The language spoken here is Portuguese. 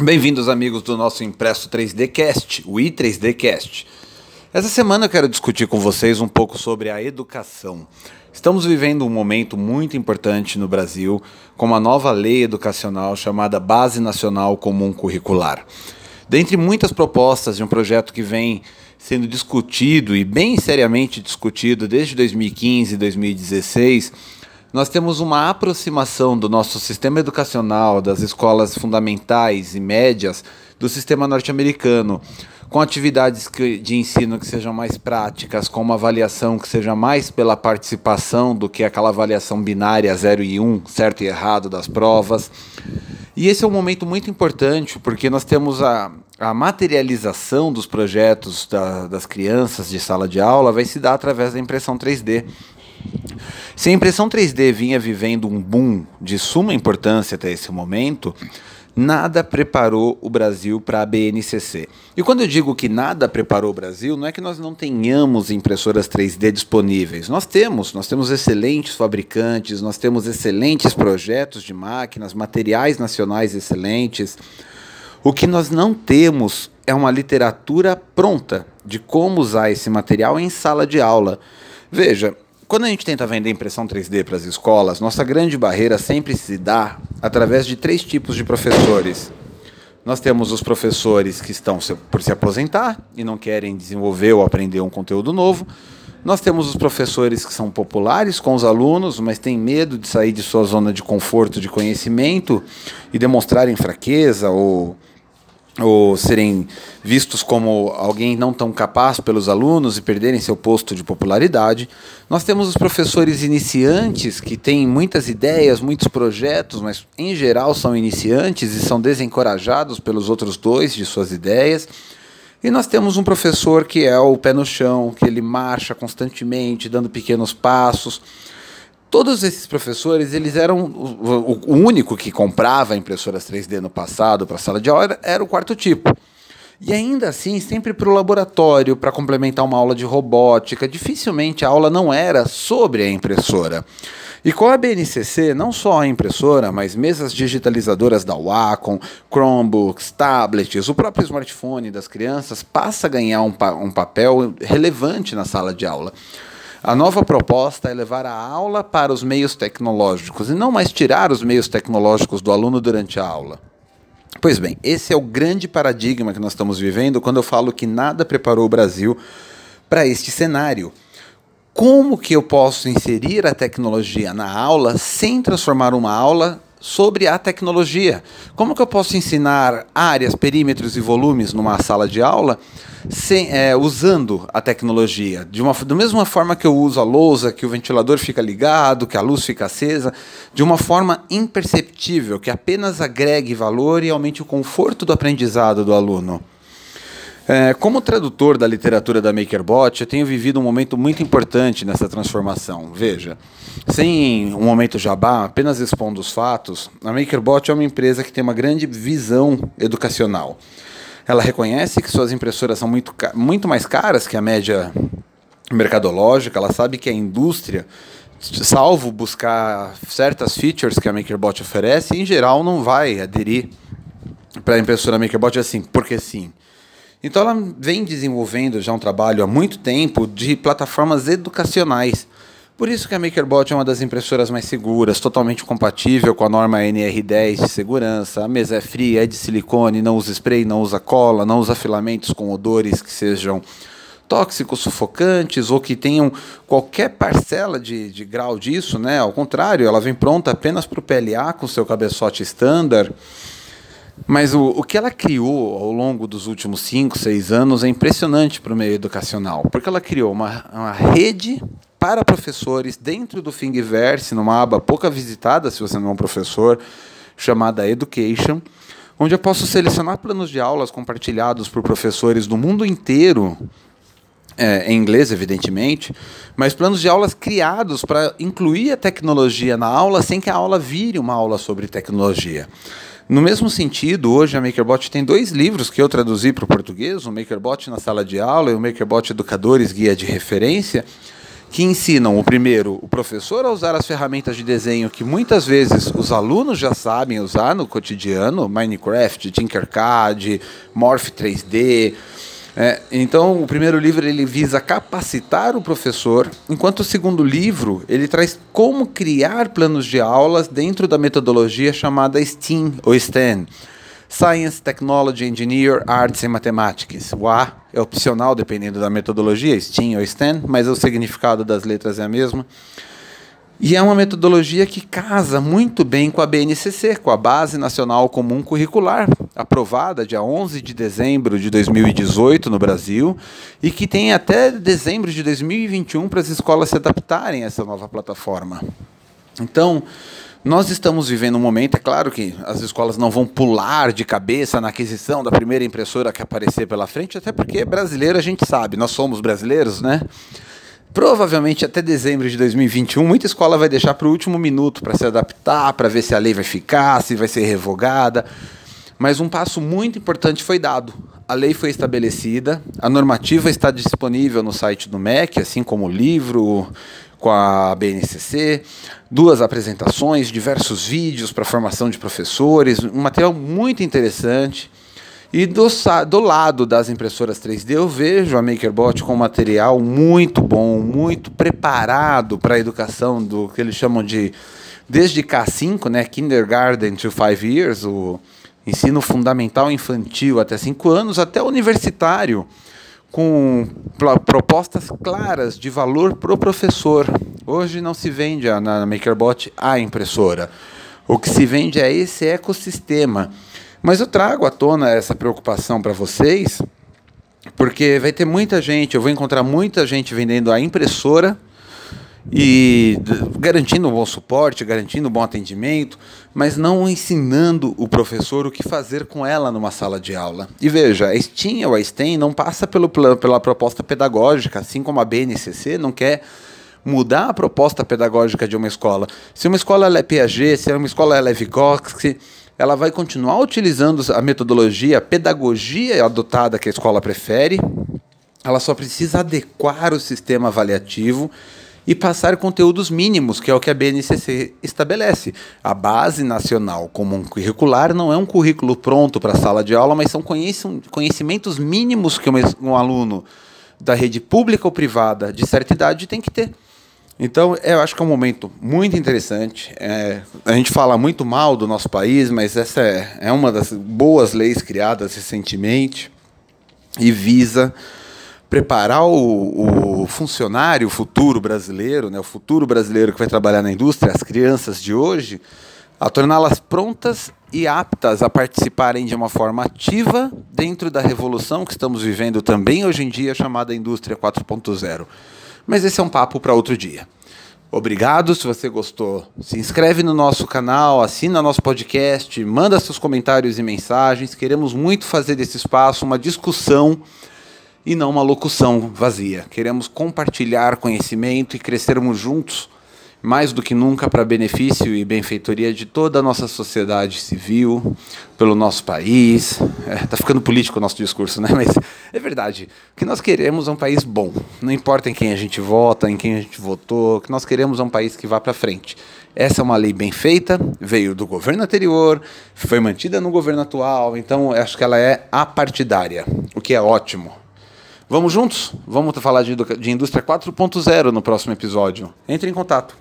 Bem-vindos, amigos do nosso Impresso 3D Cast, o i3D Cast. Essa semana eu quero discutir com vocês um pouco sobre a educação. Estamos vivendo um momento muito importante no Brasil com uma nova lei educacional chamada Base Nacional Comum Curricular. Dentre muitas propostas de um projeto que vem sendo discutido e bem seriamente discutido desde 2015 e 2016, nós temos uma aproximação do nosso sistema educacional, das escolas fundamentais e médias, do sistema norte-americano, com atividades de ensino que sejam mais práticas, com uma avaliação que seja mais pela participação do que aquela avaliação binária 0 e 1, um, certo e errado das provas. E esse é um momento muito importante, porque nós temos a, a materialização dos projetos da, das crianças de sala de aula vai se dar através da impressão 3D. Se a impressão 3D vinha vivendo um boom de suma importância até esse momento, nada preparou o Brasil para a BNCC. E quando eu digo que nada preparou o Brasil, não é que nós não tenhamos impressoras 3D disponíveis. Nós temos, nós temos excelentes fabricantes, nós temos excelentes projetos de máquinas, materiais nacionais excelentes. O que nós não temos é uma literatura pronta de como usar esse material em sala de aula. Veja, quando a gente tenta vender impressão 3D para as escolas, nossa grande barreira sempre se dá através de três tipos de professores. Nós temos os professores que estão por se aposentar e não querem desenvolver ou aprender um conteúdo novo. Nós temos os professores que são populares com os alunos, mas têm medo de sair de sua zona de conforto, de conhecimento e demonstrarem fraqueza ou ou serem vistos como alguém não tão capaz pelos alunos e perderem seu posto de popularidade. Nós temos os professores iniciantes que têm muitas ideias, muitos projetos, mas em geral são iniciantes e são desencorajados pelos outros dois de suas ideias. E nós temos um professor que é o pé no chão, que ele marcha constantemente, dando pequenos passos Todos esses professores, eles eram o, o único que comprava impressoras 3D no passado para a sala de aula era o quarto tipo. E ainda assim, sempre para o laboratório, para complementar uma aula de robótica. Dificilmente a aula não era sobre a impressora. E com a BNCC, não só a impressora, mas mesas digitalizadoras da Wacom, Chromebooks, tablets, o próprio smartphone das crianças passa a ganhar um, pa um papel relevante na sala de aula. A nova proposta é levar a aula para os meios tecnológicos e não mais tirar os meios tecnológicos do aluno durante a aula. Pois bem, esse é o grande paradigma que nós estamos vivendo quando eu falo que nada preparou o Brasil para este cenário. Como que eu posso inserir a tecnologia na aula sem transformar uma aula sobre a tecnologia. Como que eu posso ensinar áreas, perímetros e volumes numa sala de aula sem, é, usando a tecnologia? De uma, da mesma forma que eu uso a lousa, que o ventilador fica ligado, que a luz fica acesa, de uma forma imperceptível, que apenas agregue valor e aumente o conforto do aprendizado do aluno. É, como tradutor da literatura da MakerBot, eu tenho vivido um momento muito importante nessa transformação. Veja, sem um momento jabá, apenas expondo os fatos, a MakerBot é uma empresa que tem uma grande visão educacional. Ela reconhece que suas impressoras são muito, muito mais caras que a média mercadológica, ela sabe que a indústria salvo buscar certas features que a MakerBot oferece, em geral não vai aderir para a impressora MakerBot assim, porque sim. Então ela vem desenvolvendo já um trabalho há muito tempo de plataformas educacionais. Por isso que a MakerBot é uma das impressoras mais seguras, totalmente compatível com a norma NR10 de segurança. A mesa é fria, é de silicone, não usa spray, não usa cola, não usa filamentos com odores que sejam tóxicos, sufocantes ou que tenham qualquer parcela de, de grau disso, né? Ao contrário, ela vem pronta apenas para o PLA com seu cabeçote standard. Mas o, o que ela criou ao longo dos últimos 5, 6 anos é impressionante para o meio educacional, porque ela criou uma, uma rede para professores dentro do Thingiverse, numa aba pouca visitada, se você não é um professor, chamada Education, onde eu posso selecionar planos de aulas compartilhados por professores do mundo inteiro, é, em inglês, evidentemente, mas planos de aulas criados para incluir a tecnologia na aula sem que a aula vire uma aula sobre tecnologia. No mesmo sentido, hoje a MakerBot tem dois livros que eu traduzi para o português, o MakerBot na sala de aula e o MakerBot Educadores Guia de Referência, que ensinam o primeiro, o professor a usar as ferramentas de desenho que muitas vezes os alunos já sabem usar no cotidiano, Minecraft, Tinkercad, Morph 3D. É, então, o primeiro livro ele visa capacitar o professor, enquanto o segundo livro ele traz como criar planos de aulas dentro da metodologia chamada STEAM ou STEM. Science, Technology, Engineer, Arts e Mathematics. O A é opcional dependendo da metodologia, STEAM ou STEM, mas o significado das letras é a mesma. E é uma metodologia que casa muito bem com a BNCC, com a Base Nacional Comum Curricular, aprovada dia 11 de dezembro de 2018 no Brasil, e que tem até dezembro de 2021 para as escolas se adaptarem a essa nova plataforma. Então, nós estamos vivendo um momento, é claro que as escolas não vão pular de cabeça na aquisição da primeira impressora que aparecer pela frente, até porque brasileiro a gente sabe, nós somos brasileiros, né? Provavelmente até dezembro de 2021, muita escola vai deixar para o último minuto para se adaptar, para ver se a lei vai ficar, se vai ser revogada. Mas um passo muito importante foi dado. A lei foi estabelecida, a normativa está disponível no site do MEC, assim como o livro, com a BNCC, duas apresentações, diversos vídeos para formação de professores, um material muito interessante. E do, do lado das impressoras 3D, eu vejo a MakerBot com material muito bom, muito preparado para a educação do que eles chamam de desde K5, né, Kindergarten to 5 years, o ensino fundamental infantil até 5 anos, até universitário com propostas claras de valor para o professor. Hoje não se vende na MakerBot a impressora. O que se vende é esse ecossistema. Mas eu trago à tona essa preocupação para vocês, porque vai ter muita gente, eu vou encontrar muita gente vendendo a impressora e garantindo um bom suporte, garantindo um bom atendimento, mas não ensinando o professor o que fazer com ela numa sala de aula. E veja, a STEAM ou a STEM não passa pelo, pela proposta pedagógica, assim como a BNCC não quer mudar a proposta pedagógica de uma escola. Se uma escola é Piaget, se uma escola é Vygotsky, ela vai continuar utilizando a metodologia, a pedagogia adotada que a escola prefere, ela só precisa adequar o sistema avaliativo e passar conteúdos mínimos, que é o que a BNCC estabelece. A Base Nacional Comum Curricular não é um currículo pronto para a sala de aula, mas são conhecimentos mínimos que um aluno da rede pública ou privada de certa idade tem que ter. Então, eu acho que é um momento muito interessante. É, a gente fala muito mal do nosso país, mas essa é, é uma das boas leis criadas recentemente e visa preparar o, o funcionário, futuro brasileiro, né, o futuro brasileiro que vai trabalhar na indústria, as crianças de hoje, a torná-las prontas e aptas a participarem de uma forma ativa dentro da revolução que estamos vivendo também hoje em dia, chamada Indústria 4.0. Mas esse é um papo para outro dia. Obrigado, se você gostou, se inscreve no nosso canal, assina nosso podcast, manda seus comentários e mensagens. Queremos muito fazer desse espaço uma discussão e não uma locução vazia. Queremos compartilhar conhecimento e crescermos juntos, mais do que nunca, para benefício e benfeitoria de toda a nossa sociedade civil, pelo nosso país. É, tá ficando político o nosso discurso, né? Mas é verdade. O que nós queremos é um país bom. Não importa em quem a gente vota, em quem a gente votou, o que nós queremos é um país que vá para frente. Essa é uma lei bem feita, veio do governo anterior, foi mantida no governo atual, então acho que ela é apartidária, o que é ótimo. Vamos juntos? Vamos falar de, de indústria 4.0 no próximo episódio. Entre em contato.